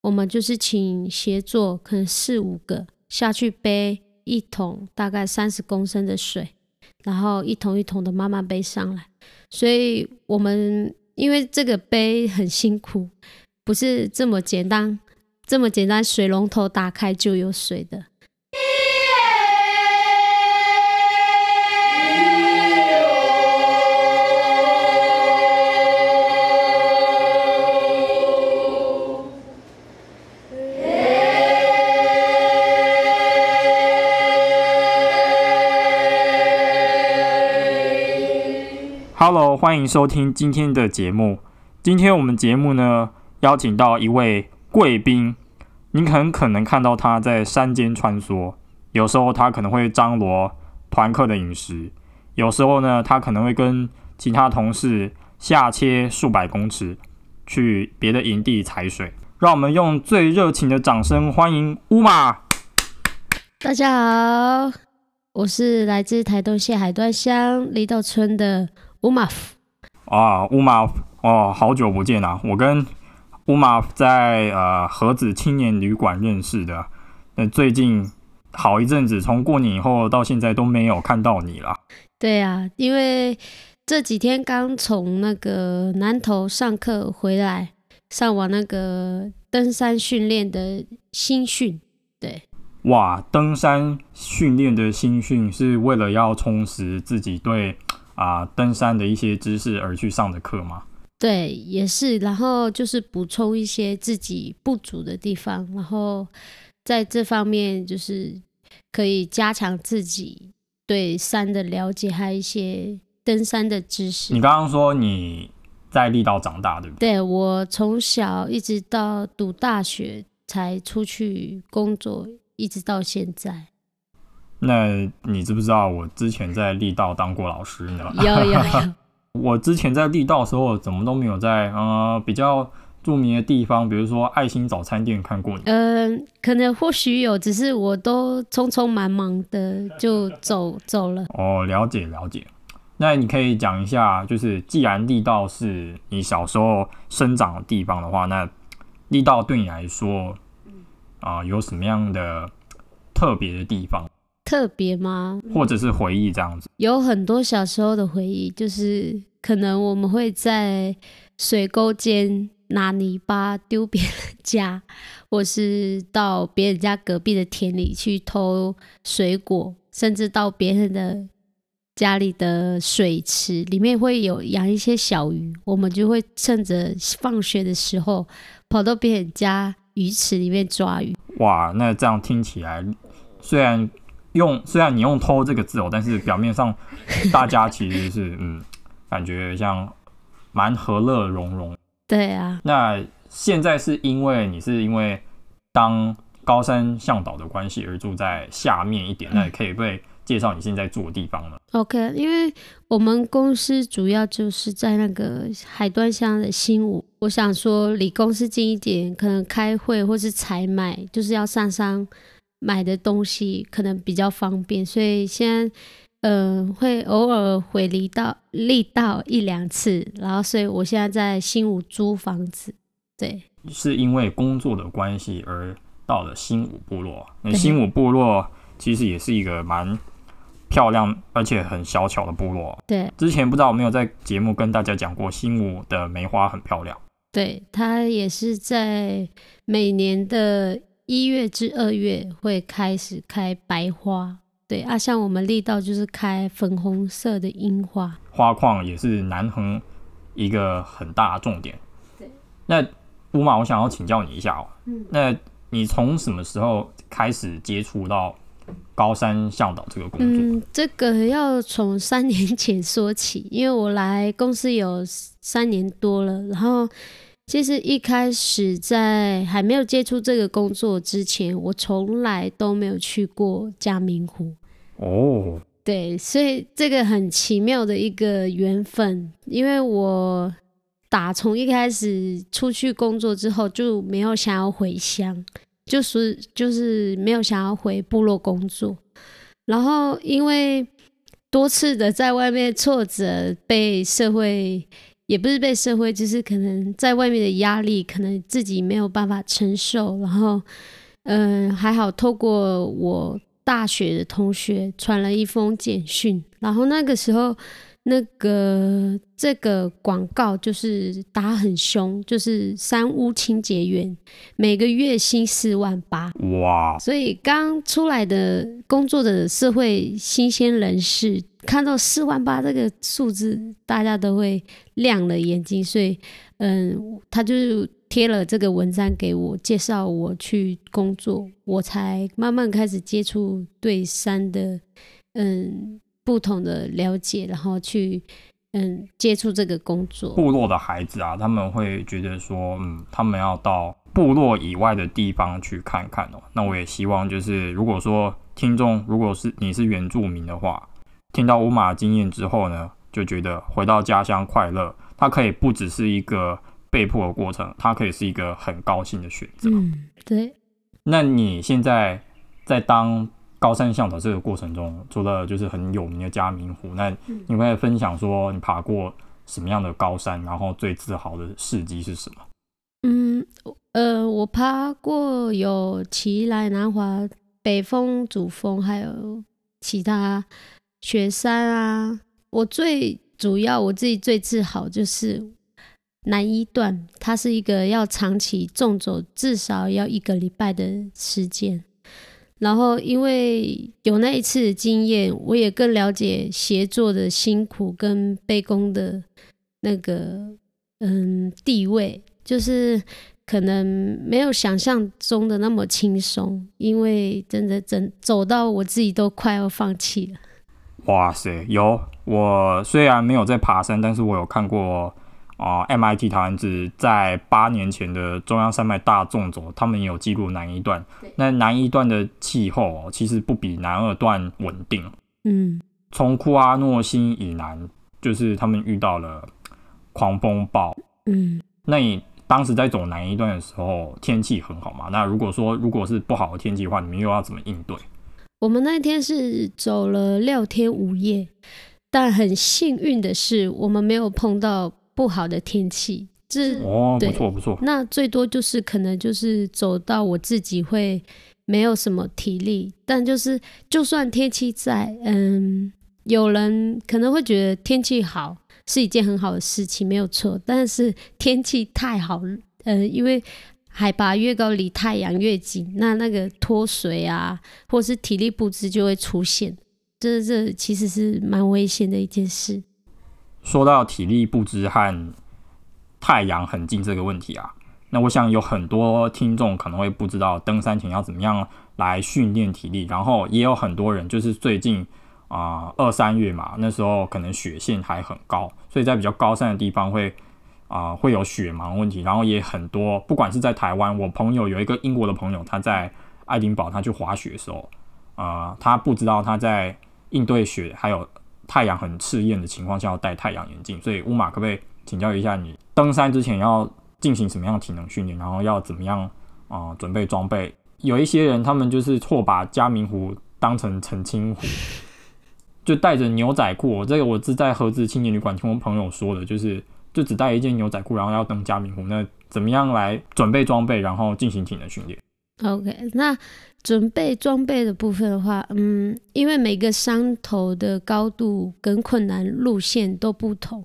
我们就是请协作，可能四五个下去背一桶大概三十公升的水，然后一桶一桶的慢慢背上来。所以我们因为这个背很辛苦，不是这么简单，这么简单，水龙头打开就有水的。Hello，欢迎收听今天的节目。今天我们节目呢，邀请到一位贵宾，您很可能看到他在山间穿梭，有时候他可能会张罗团客的饮食，有时候呢，他可能会跟其他同事下切数百公尺去别的营地采水。让我们用最热情的掌声欢迎乌马。大家好，我是来自台东县海端乡离岛村的。乌马夫啊，乌马哦，好久不见啊！我跟乌马在呃盒子青年旅馆认识的，那最近好一阵子，从过年以后到现在都没有看到你了。对啊，因为这几天刚从那个南头上课回来，上完那个登山训练的新训。对，哇，登山训练的新训是为了要充实自己对。啊，登山的一些知识而去上的课吗？对，也是。然后就是补充一些自己不足的地方，然后在这方面就是可以加强自己对山的了解，还有一些登山的知识。你刚刚说你在力道长大，对不对？对我从小一直到读大学才出去工作，一直到现在。那你知不知道我之前在力道当过老师呢？有有有。我之前在力道的时候，怎么都没有在呃比较著名的地方，比如说爱心早餐店看过你。嗯，可能或许有，只是我都匆匆忙忙的就走走了。哦，了解了解。那你可以讲一下，就是既然力道是你小时候生长的地方的话，那力道对你来说，啊，有什么样的特别的地方？特别吗？或者是回忆这样子，有很多小时候的回忆，就是可能我们会在水沟间拿泥巴丢别人家，或是到别人家隔壁的田里去偷水果，甚至到别人的家里的水池里面会有养一些小鱼，我们就会趁着放学的时候跑到别人家鱼池里面抓鱼。哇，那这样听起来虽然。用虽然你用“偷”这个字哦，但是表面上大家其实是嗯，感觉像蛮和乐融融。对啊。那现在是因为你是因为当高山向导的关系而住在下面一点，那也可以被介绍你现在住的地方吗？OK，因为我们公司主要就是在那个海端乡的新武，我想说离公司近一点，可能开会或是采买就是要上山。买的东西可能比较方便，所以现在嗯会偶尔回离到力道一两次，然后所以我现在在新武租房子，对，是因为工作的关系而到了新武部落。那新武部落其实也是一个蛮漂亮而且很小巧的部落。对，之前不知道有没有在节目跟大家讲过，新武的梅花很漂亮。对，它也是在每年的。一月至二月会开始开白花，对啊，像我们力道就是开粉红色的樱花，花况也是南横一个很大的重点。对，那乌马，我想要请教你一下哦，嗯，那你从什么时候开始接触到高山向导这个工作？嗯，这个要从三年前说起，因为我来公司有三年多了，然后。其实一开始在还没有接触这个工作之前，我从来都没有去过嘉明湖。哦，对，所以这个很奇妙的一个缘分，因为我打从一开始出去工作之后就没有想要回乡，就是就是没有想要回部落工作，然后因为多次的在外面挫折，被社会。也不是被社会，就是可能在外面的压力，可能自己没有办法承受。然后，嗯，还好透过我大学的同学传了一封简讯，然后那个时候。那个这个广告就是打很凶，就是三屋清洁员每个月薪四万八，哇！所以刚出来的工作的社会新鲜人士看到四万八这个数字，大家都会亮了眼睛。所以，嗯，他就贴了这个文章给我，介绍我去工作，我才慢慢开始接触对山的，嗯。不同的了解，然后去嗯接触这个工作。部落的孩子啊，他们会觉得说，嗯，他们要到部落以外的地方去看看哦。那我也希望，就是如果说听众如果是你是原住民的话，听到乌马经验之后呢，就觉得回到家乡快乐，它可以不只是一个被迫的过程，它可以是一个很高兴的选择。嗯，对。那你现在在当？高山向导这个过程中，除了就是很有名的嘉明湖，那你会分享说你爬过什么样的高山，然后最自豪的事迹是什么？嗯，呃，我爬过有奇来、南华、北峰、主峰，还有其他雪山啊。我最主要我自己最自豪就是南一段，它是一个要长期纵走，至少要一个礼拜的时间。然后，因为有那一次的经验，我也更了解协作的辛苦跟背弓的那个嗯地位，就是可能没有想象中的那么轻松，因为真的真走到我自己都快要放弃了。哇塞，有我虽然没有在爬山，但是我有看过。啊，MIT 台湾子在八年前的中央山脉大纵走，他们也有记录南一段。那南一段的气候其实不比南二段稳定。嗯，从库阿诺星以南，就是他们遇到了狂风暴。嗯，那你当时在走南一段的时候，天气很好嘛？那如果说如果是不好的天气的话，你们又要怎么应对？我们那天是走了六天五夜，但很幸运的是，我们没有碰到。不好的天气，这哦，不错不错。那最多就是可能就是走到我自己会没有什么体力，但就是就算天气在，嗯，有人可能会觉得天气好是一件很好的事情，没有错。但是天气太好，嗯，因为海拔越高，离太阳越近，那那个脱水啊，或是体力不支就会出现，这这其实是蛮危险的一件事。说到体力不支和太阳很近这个问题啊，那我想有很多听众可能会不知道登山前要怎么样来训练体力，然后也有很多人就是最近啊二三月嘛，那时候可能雪线还很高，所以在比较高山的地方会啊会有雪盲问题，然后也很多，不管是在台湾，我朋友有一个英国的朋友，他在爱丁堡，他去滑雪的时候，啊他不知道他在应对雪还有。太阳很刺眼的情况下要戴太阳眼镜，所以乌马可不可以请教一下你，登山之前要进行什么样的体能训练，然后要怎么样啊准备装备？有一些人他们就是错把嘉明湖当成澄清湖，就带着牛仔裤。这个我是在合资青年旅馆听我朋友说的，就是就只带一件牛仔裤，然后要登嘉明湖。那怎么样来准备装备，然后进行体能训练？OK，那准备装备的部分的话，嗯，因为每个山头的高度跟困难路线都不同，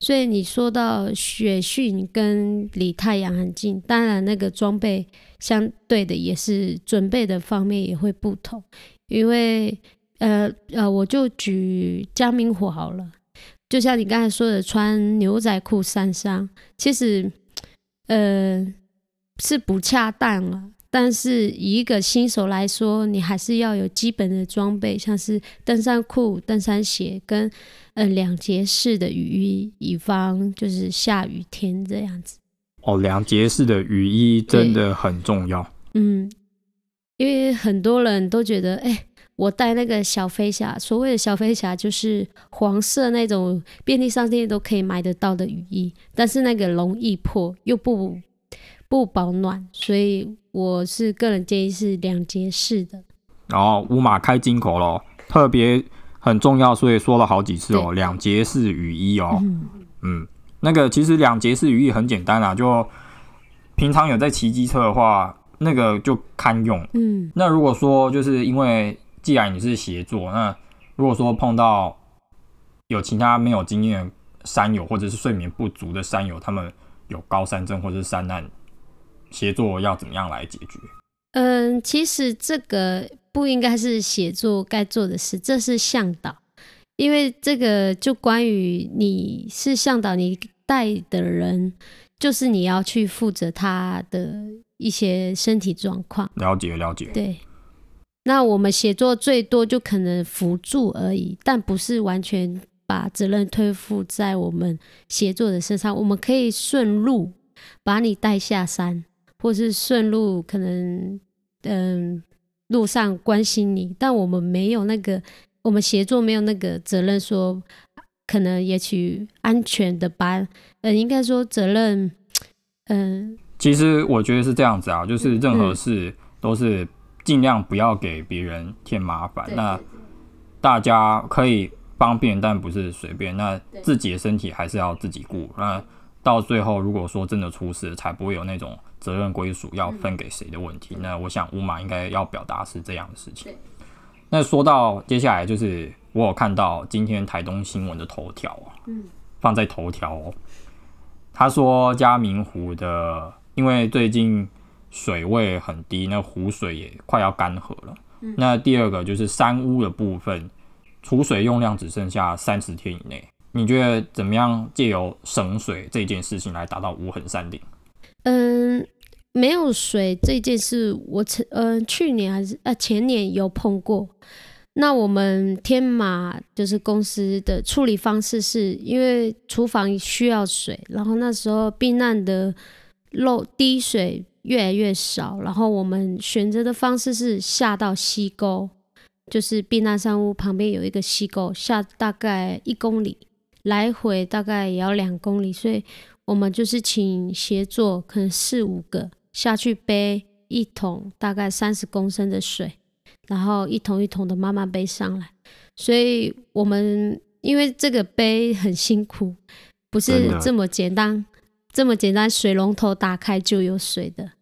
所以你说到雪训跟离太阳很近，当然那个装备相对的也是准备的方面也会不同。因为呃呃，我就举江明湖好了，就像你刚才说的，穿牛仔裤上山，其实呃是不恰当了。但是以一个新手来说，你还是要有基本的装备，像是登山裤、登山鞋跟呃两节式的雨衣，以防就是下雨天这样子。哦，两节式的雨衣真的很重要。嗯，因为很多人都觉得，哎，我带那个小飞侠，所谓的小飞侠就是黄色那种便利商店都可以买得到的雨衣，但是那个容易破，又不不保暖，所以。我是个人建议是两节式的，然后乌马开金口咯，特别很重要，所以说了好几次哦，两节式雨衣哦，嗯，那个其实两节式雨衣很简单啊，就平常有在骑机车的话，那个就堪用。嗯那如果说就是因为既然你是协作，那如果说碰到有其他没有经验的山友或者是睡眠不足的山友，他们有高山症或者是山难，协作要怎么样来解决？嗯，其实这个不应该是写作该做的事，这是向导，因为这个就关于你是向导，你带的人就是你要去负责他的一些身体状况。了解了解，对，那我们写作最多就可能辅助而已，但不是完全把责任推负在我们写作的身上。我们可以顺路把你带下山，或是顺路可能嗯路上关心你，但我们没有那个，我们协作没有那个责任说，可能也许安全的把，呃，应该说责任，嗯、其实我觉得是这样子啊，就是任何嗯事都是尽量不要给别人添麻烦。对那大家可以方便，但不是随便。那自己的身体还是要自己顾。那到最后，如果说真的出事，才不会有那种责任归属要分给谁的问题。那我想乌马应该要表达是这样的事情。那说到接下来，就是我有看到今天台东新闻的头条啊，嗯放在头条哦。他说嘉明湖的，因为最近水位很低，那湖水也快要干涸了。那第二个就是山屋的部分，储水用量只剩下三十天以内。你觉得怎么样借由省水这件事情来达到无痕山顶？嗯，没有水这件事，我曾呃去年还是呃前年有碰过。那我们天马就是公司的处理方式是，因为厨房需要水，然后那时候避难的漏滴水越来越少，然后我们选择的方式是下到溪沟，就是避难山屋旁边有一个溪沟，下大概一公里，来回大概也要两公里，所以我们就是请协作，可能四五个下去背一桶大概三十公升的水，然后一桶一桶的慢慢背上来。所以我们因为这个背很辛苦，不是这么简单，这么简单，水龙头打开就有水的。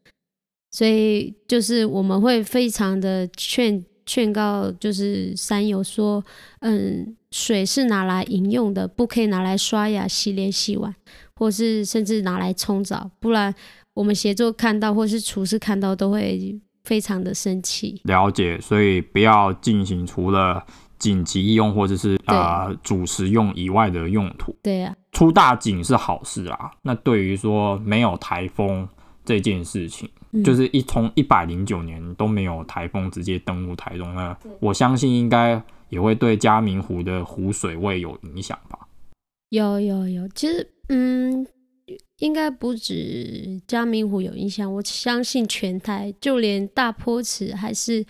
所以就是我们会非常的劝劝告，就是山友说，嗯，水是拿来饮用的，不可以拿来刷牙、洗脸、洗碗，或是甚至拿来冲澡，不然我们协作看到或是厨师看到都会非常的生气。了解，所以不要进行除了紧急用或者是对呃主食用以外的用途。对啊呀、出大景是好事啊。那对于说没有台风这件事情，嗯就是一从一百零九年都没有台风直接登陆台中，那我相信应该也会对嘉明湖的湖水位有影响吧。有有有，其实嗯，应该不止嘉明湖有印象，我相信全台，就连大坡池还是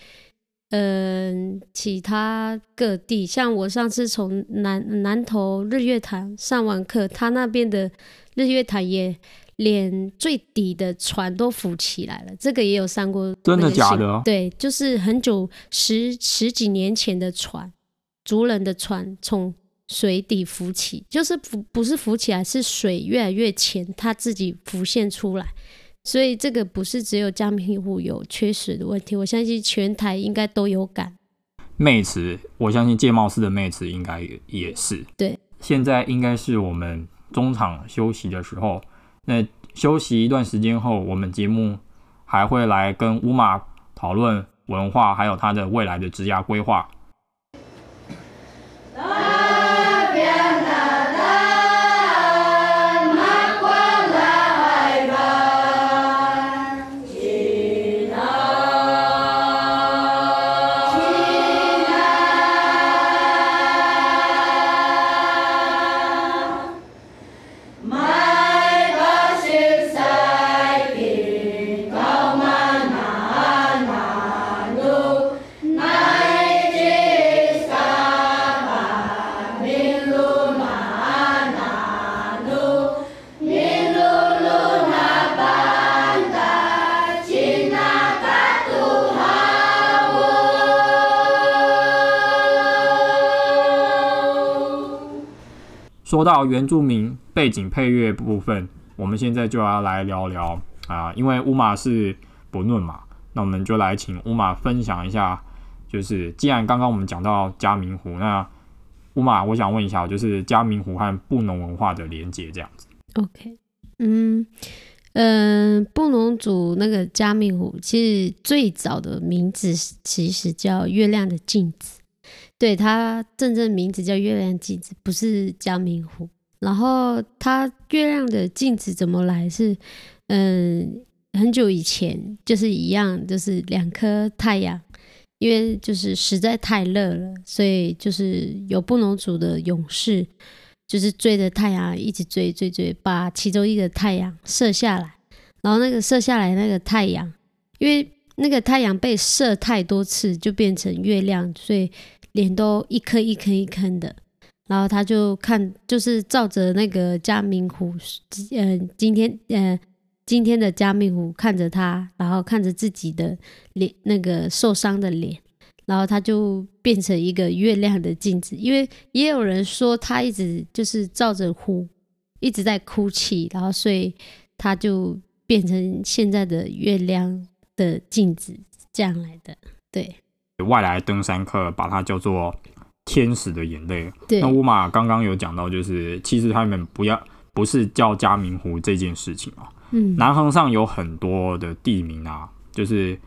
嗯、其他各地，像我上次从南南投日月潭上完课，他那边的日月潭也连最底的船都浮起来了，这个也有上过真的假的？对，就是很久十十几年前的船，族人的船从水底浮起，就是浮不是浮起来，是水越来越浅，它自己浮现出来。所以这个不是只有江平湖有缺水的问题，我相信全台应该都有感。妹池，我相信界貌似的妹池应该也也是。对，现在应该是我们中场休息的时候。那休息一段时间后，我们节目还会来跟乌马讨论文化，还有他的未来的职涯规划。说到原住民背景配乐部分，我们现在就要来聊聊啊，因为乌马是不论嘛，那我们就来请乌马分享一下，就是既然刚刚我们讲到嘉明湖，那乌马，我想问一下，就是嘉明湖和布农文化的连接这样子。OK，嗯嗯，布农族那个嘉明湖，其实最早的名字其实叫月亮的镜子。对，它真正名字叫月亮镜子，不是江明湖。然后它月亮的镜子怎么来？是嗯，很久以前就是一样，就是两颗太阳，因为就是实在太热了，所以就是有布农族的勇士，就是追着太阳一直追追追，把其中一个太阳射下来。然后那个射下来那个太阳，因为那个太阳被射太多次，就变成月亮，所以。脸都一颗一颗一颗的，然后他就看，就是照着那个加明湖，嗯，今天，呃，今天的加明湖看着他，然后看着自己的脸，那个受伤的脸，然后他就变成一个月亮的镜子。因为也有人说他一直就是照着湖，一直在哭泣，然后所以他就变成现在的月亮的镜子这样来的，对。外来登山客把它叫做天使的眼泪。对，那乌马刚刚有讲到，就是其实他们不要不是叫嘉明湖这件事情啊。嗯，南横上有很多的地名啊，就是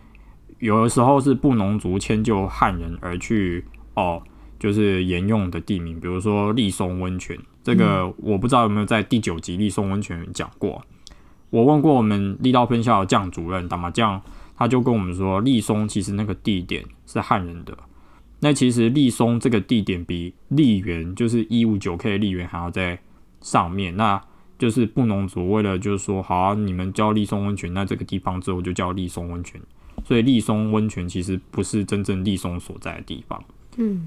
有的时候是布农族迁就汉人而去哦，就是沿用的地名，比如说立松温泉，这个我不知道有没有在第九集立松温泉讲过。我问过我们立道分校的将主任，打麻将。他就跟我们说，立松其实那个地点是汉人的。那其实立松这个地点比立园，就是一五九 K 立园还要在上面。那就是布农族为了就是说，好，你们叫立松温泉，那这个地方之后就叫立松温泉。所以立松温泉其实不是真正立松所在的地方。嗯，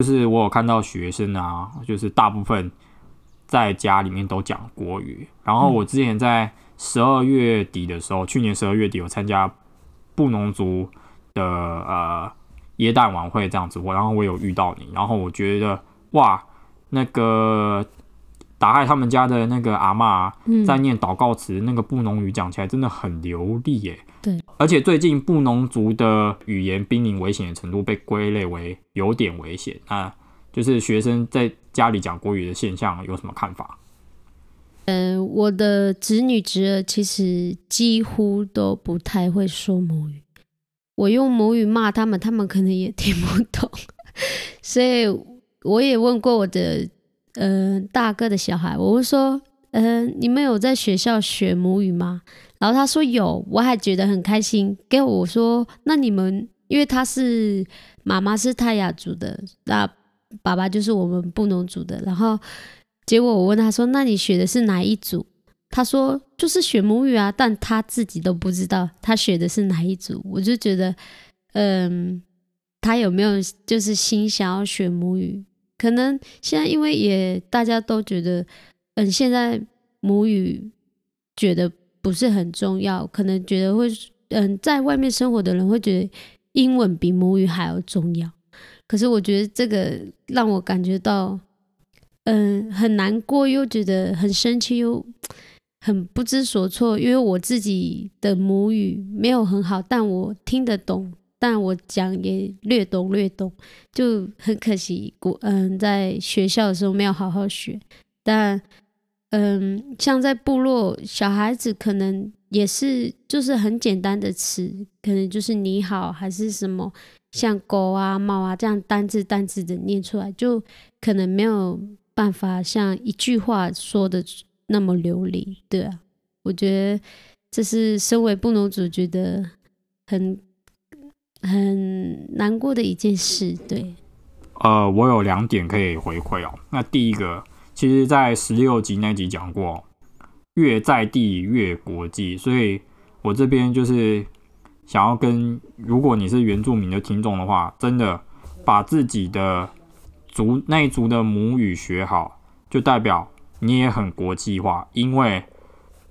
就是我有看到学生啊，就是大部分在家里面都讲国语。然后我之前在十二月底的时候，去年十二月底有参加。布农族的呃耶诞晚会这样子，我然后我有遇到你，然后我觉得哇，那个打开他们家的那个阿妈在念祷告词，那个布农语讲起来真的很流利耶。对，而且最近布农族的语言濒临危险的程度被归类为有点危险，那就是学生在家里讲国语的现象有什么看法？嗯，我的侄女侄儿其实几乎都不太会说母语，我用母语骂他们，他们可能也听不懂，所以我也问过我的呃大哥的小孩，我问说，嗯，你们有在学校学母语吗？然后他说有，我还觉得很开心，给我说，那你们因为他是妈妈是泰雅族的，那爸爸就是我们布农族的，然后。结果我问他说：“那你学的是哪一组？”他说：“就是学母语啊。”但他自己都不知道他学的是哪一组。我就觉得，嗯，他有没有就是心想要学母语？可能现在因为也大家都觉得，嗯，现在母语觉得不是很重要，可能觉得会，嗯，在外面生活的人会觉得英文比母语还要重要。可是我觉得这个让我感觉到。嗯，很难过，又觉得很生气，又很不知所措。因为我自己的母语没有很好，但我听得懂，但我讲也略懂略懂，就很可惜。古嗯，在学校的时候没有好好学。但嗯，像在部落，小孩子可能也是，就是很简单的词，可能就是你好，还是什么像狗啊、猫啊这样单字单字的念出来，就可能没有。办法像一句话说的那么流利，对啊，我觉得这是身为布农族觉得很很难过的一件事，对。呃，我有两点可以回馈哦。那第一个，其实在十六集那集讲过，越在地越国际，所以我这边就是想要跟，如果你是原住民的听众的话，真的把自己的。族那一族的母语学好，就代表你也很国际化，因为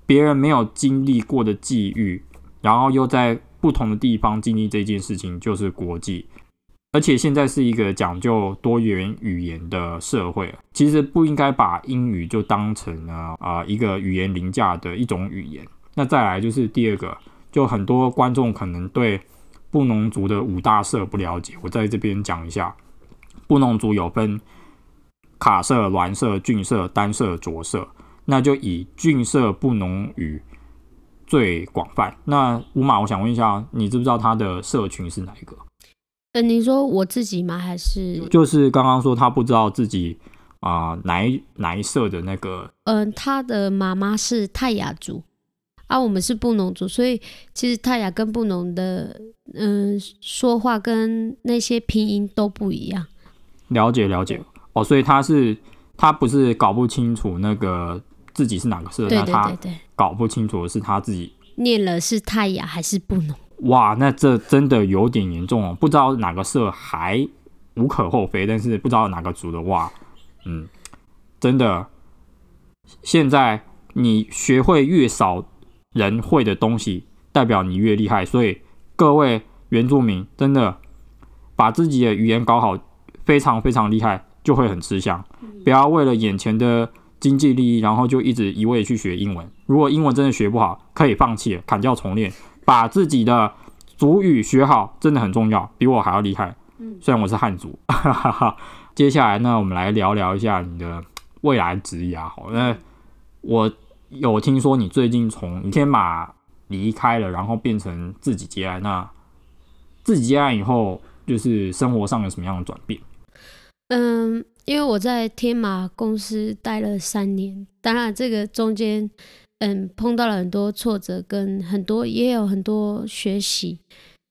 别人没有经历过的际遇，然后又在不同的地方经历这件事情，就是国际。而且现在是一个讲究多元语言的社会，其实不应该把英语就当成了啊一个语言凌驾的一种语言。那再来就是第二个，就很多观众可能对布农族的五大社不了解，我在这边讲一下，布农族有分卡色、栾社、郡色、单色、着色，那就以郡色布农语。最广泛。那五马，我想问一下，你知不知道他的社群是哪一个？呃，你说我自己吗？还是就是刚刚说他不知道自己啊哪一哪一色的那个？嗯，他的妈妈是泰雅族，啊，我们是布农族，所以其实泰雅跟布农的嗯说话跟那些拼音都不一样。了解了解哦，所以他是他不是搞不清楚那个。自己是哪个社？那他搞不清楚的是他自己念了是太雅还是布农？哇，那这真的有点严重哦！不知道哪个社还无可厚非，但是不知道哪个族的哇，嗯，真的。现在你学会越少人会的东西，代表你越厉害。所以各位原住民，真的把自己的语言搞好，非常非常厉害，就会很吃香。不要为了眼前的。经济利益，然后就一直一味去学英文。如果英文真的学不好，可以放弃，砍掉重练，把自己的主语学好，真的很重要，比我还要厉害。嗯，虽然我是汉族。接下来呢，我们来聊聊一下你的未来职业。好，那我有听说你最近从天马离开了，然后变成自己接案。那自己接案以后，就是生活上有什么样的转变？嗯。因为我在天马公司待了三年，当然这个中间，嗯，碰到了很多挫折，跟很多也有很多学习，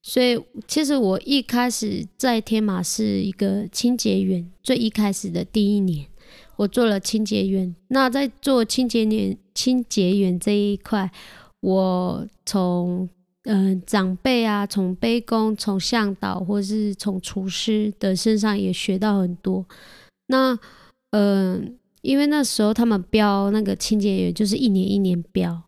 所以其实我一开始在天马是一个清洁员，最一开始的第一年，我做了清洁员。那在做清洁员、清洁员这一块，我从嗯长辈啊，从杯工、从向导，或是从厨师的身上也学到很多。那，嗯，因为那时候他们标那个清洁员就是一年一年标，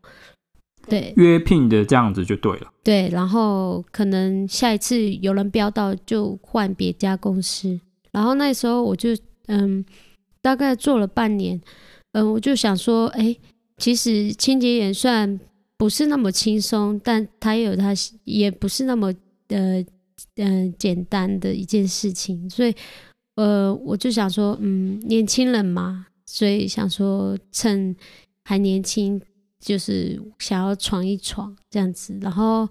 对，约聘的这样子就对了。对，然后可能下一次有人标到就换别家公司。然后那时候我就，嗯，大概做了半年，嗯，我就想说，哎，其实清洁员虽然不是那么轻松，但他有他也不是那么呃嗯简单的一件事情，所以。呃，我就想说，嗯，年轻人嘛，所以想说趁还年轻，就是想要闯一闯这样子。然后，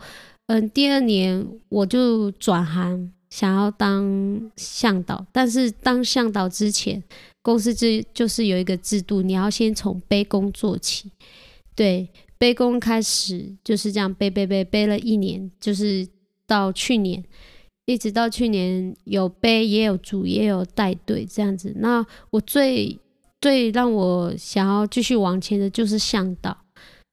嗯，第二年我就转行，想要当向导。但是当向导之前，公司就就是有一个制度，你要先从背工做起。对，背工开始就是这样背背背背了一年，就是到去年。一直到去年有背也有组也有带队这样子，那我最最让我想要继续往前的就是向导，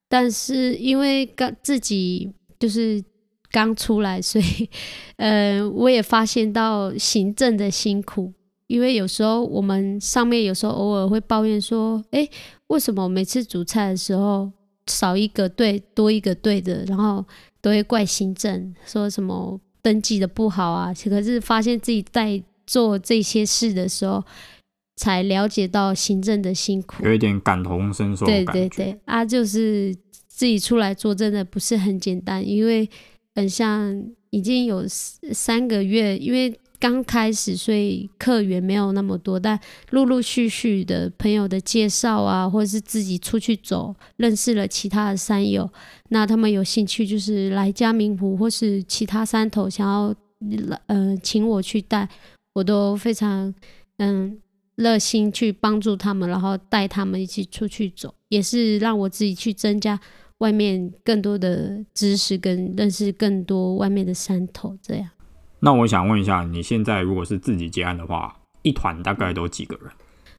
但是因为刚自己就是刚出来，所以呃我也发现到行政的辛苦，因为有时候我们上面有时候偶尔会抱怨说，哎，为什么每次煮菜的时候少一个队多一个队的，然后都会怪行政说什么。登记的不好啊，可是发现自己在做这些事的时候，才了解到行政的辛苦，有一点感同身受。对对对，啊，就是自己出来做真的不是很简单，因为很像已经有三个月，因为。刚开始，所以客源没有那么多，但陆陆续续的朋友的介绍啊，或者是自己出去走，认识了其他的山友，那他们有兴趣就是来嘉明湖或是其他山头，想要呃请我去带，我都非常嗯热心去帮助他们，然后带他们一起出去走，也是让我自己去增加外面更多的知识，跟认识更多外面的山头，这样。那我想问一下，你现在如果是自己接案的话，一团大概都几个人？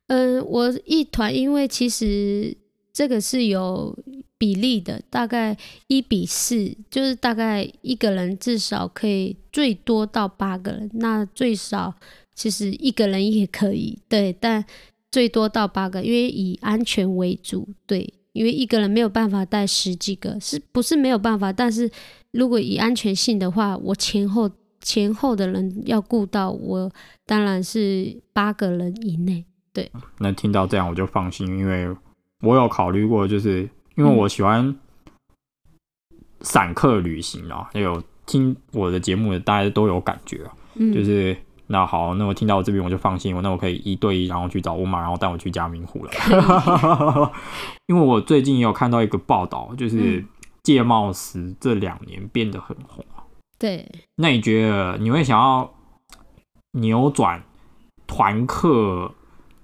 嗯，我一团，因为其实这个是有比例的，大概一比四，就是大概一个人至少可以最多到八个人，那最少其实一个人也可以，对，但最多到八个，因为以安全为主，对，因为一个人没有办法带十几个，是不是没有办法？但是如果以安全性的话，我前后。前后的人要顾到，我当然是八个人以内。对，那听到这样我就放心，因为我有考虑过，就是因为我喜欢散客旅行啊，还有听我的节目的大家都有感觉啊，嗯，就是那好，那我听到这边我就放心，我那我可以一对一，然后去找乌马，然后带我去嘉明湖了。因为我最近也有看到一个报道，就是戒茂石这两年变得很红啊。对，那你觉得你会想要扭转团客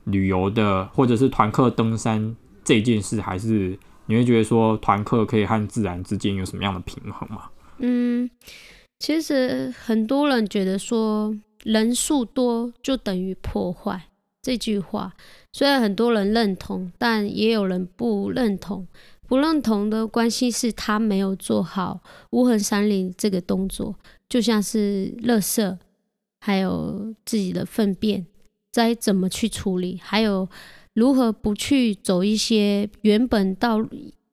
旅游的，或者是团客登山这件事，还是你会觉得说团客可以和自然之间有什么样的平衡吗？嗯，其实很多人觉得说人数多就等于破坏这句话，虽然很多人认同，但也有人不认同。不认同的关系是他没有做好无痕山林这个动作，就像是垃圾，还有自己的粪便，该怎么去处理，还有如何不去走一些原本道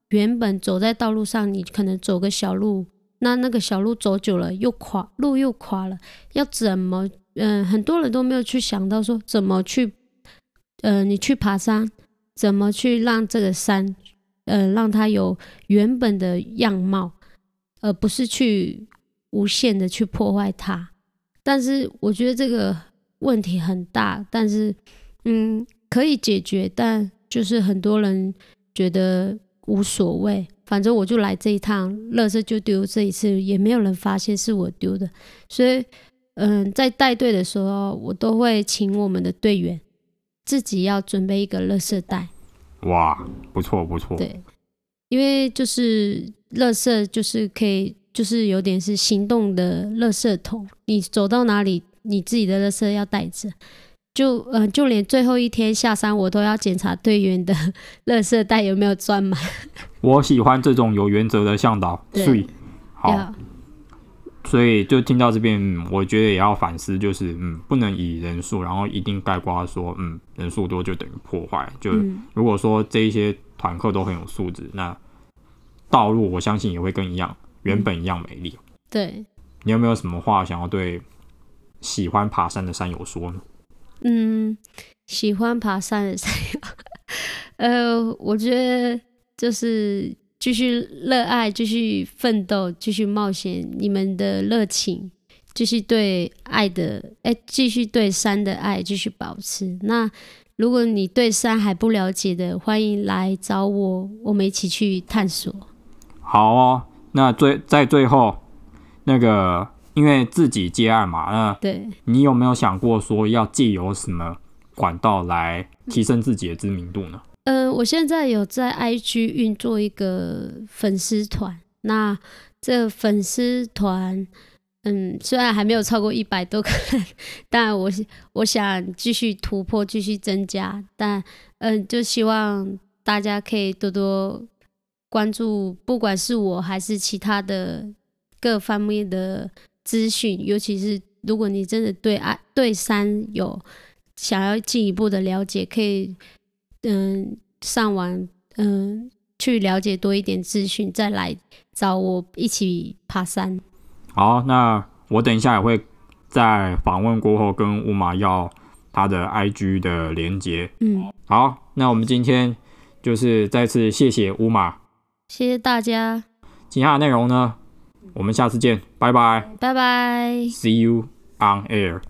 原本走在道路上，你可能走个小路。那那个小路走久了又垮，路又垮了，要怎么？嗯，很多人都没有去想到说怎么去，呃，你去爬山，怎么去让这个山，呃，让它有原本的样貌，而不是去无限的去破坏它。但是我觉得这个问题很大，但是嗯，可以解决，但就是很多人觉得无所谓。反正我就来这一趟，垃圾就丢这一次，也没有人发现是我丢的。所以，嗯，在带队的时候，我都会请我们的队员自己要准备一个垃圾袋。哇，不错不错。对，因为就是垃圾就是可以，就是有点是行动的垃圾桶，你走到哪里，你自己的垃圾要带着。就呃，就连最后一天下山，我都要检查队员的垃圾袋有没有装满。我喜欢这种有原则的向导，所以好，所以就听到这边，我觉得也要反思，就是嗯，不能以人数，然后一定概括说，嗯，人数多就等于破坏。就如果说这一些团客都很有素质，那道路我相信也会跟一样原本一样美丽。对，你有没有什么话想要对喜欢爬山的山友说呢？嗯，喜欢爬山的山友，呃，我觉得就是继续热爱，继续奋斗，继续冒险。你们的热情，继续对爱的，哎，继续对山的爱，继续保持。那如果你对山还不了解的，欢迎来找我，我们一起去探索。好哦，那最在最后那个。因为自己接案嘛，那对你有没有想过说要借由什么管道来提升自己的知名度呢？嗯，我现在有在 IG 运作一个粉丝团，那这粉丝团，嗯，虽然还没有超过一百多个人，但我我想继续突破，继续增加，但嗯，就希望大家可以多多关注，不管是我还是其他的各方面的。资讯，尤其是如果你真的对爱对山有想要进一步的了解，可以嗯上网嗯去了解多一点资讯，再来找我一起爬山。好，那我等一下也会在访问过后跟乌马要他的 IG 的连接。嗯，好，那我们今天就是再次谢谢乌马，谢谢大家。其他的内容呢？我们下次见，拜拜，拜拜，See you on air。